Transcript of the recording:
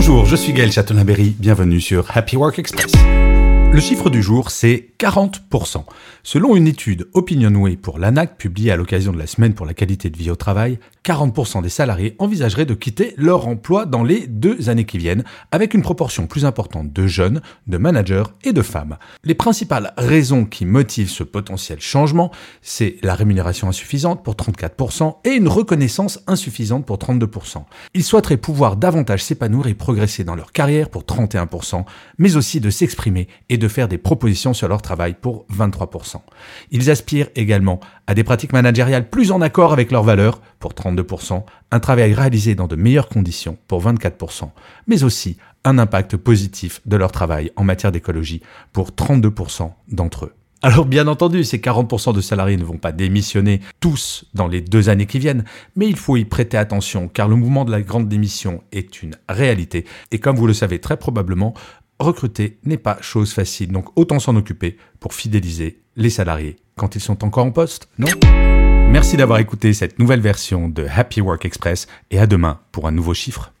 Bonjour, je suis Gaël Châtelain-Berry, bienvenue sur Happy Work Express. Le chiffre du jour, c'est 40%. Selon une étude OpinionWay pour l'ANAC publiée à l'occasion de la semaine pour la qualité de vie au travail, 40% des salariés envisageraient de quitter leur emploi dans les deux années qui viennent, avec une proportion plus importante de jeunes, de managers et de femmes. Les principales raisons qui motivent ce potentiel changement, c'est la rémunération insuffisante pour 34% et une reconnaissance insuffisante pour 32%. Ils souhaiteraient pouvoir davantage s'épanouir et progresser dans leur carrière pour 31%, mais aussi de s'exprimer de faire des propositions sur leur travail pour 23%. Ils aspirent également à des pratiques managériales plus en accord avec leurs valeurs pour 32%, un travail réalisé dans de meilleures conditions pour 24%, mais aussi un impact positif de leur travail en matière d'écologie pour 32% d'entre eux. Alors bien entendu, ces 40% de salariés ne vont pas démissionner tous dans les deux années qui viennent, mais il faut y prêter attention car le mouvement de la grande démission est une réalité. Et comme vous le savez très probablement, recruter n'est pas chose facile, donc autant s'en occuper pour fidéliser les salariés quand ils sont encore en poste, non? Merci d'avoir écouté cette nouvelle version de Happy Work Express et à demain pour un nouveau chiffre.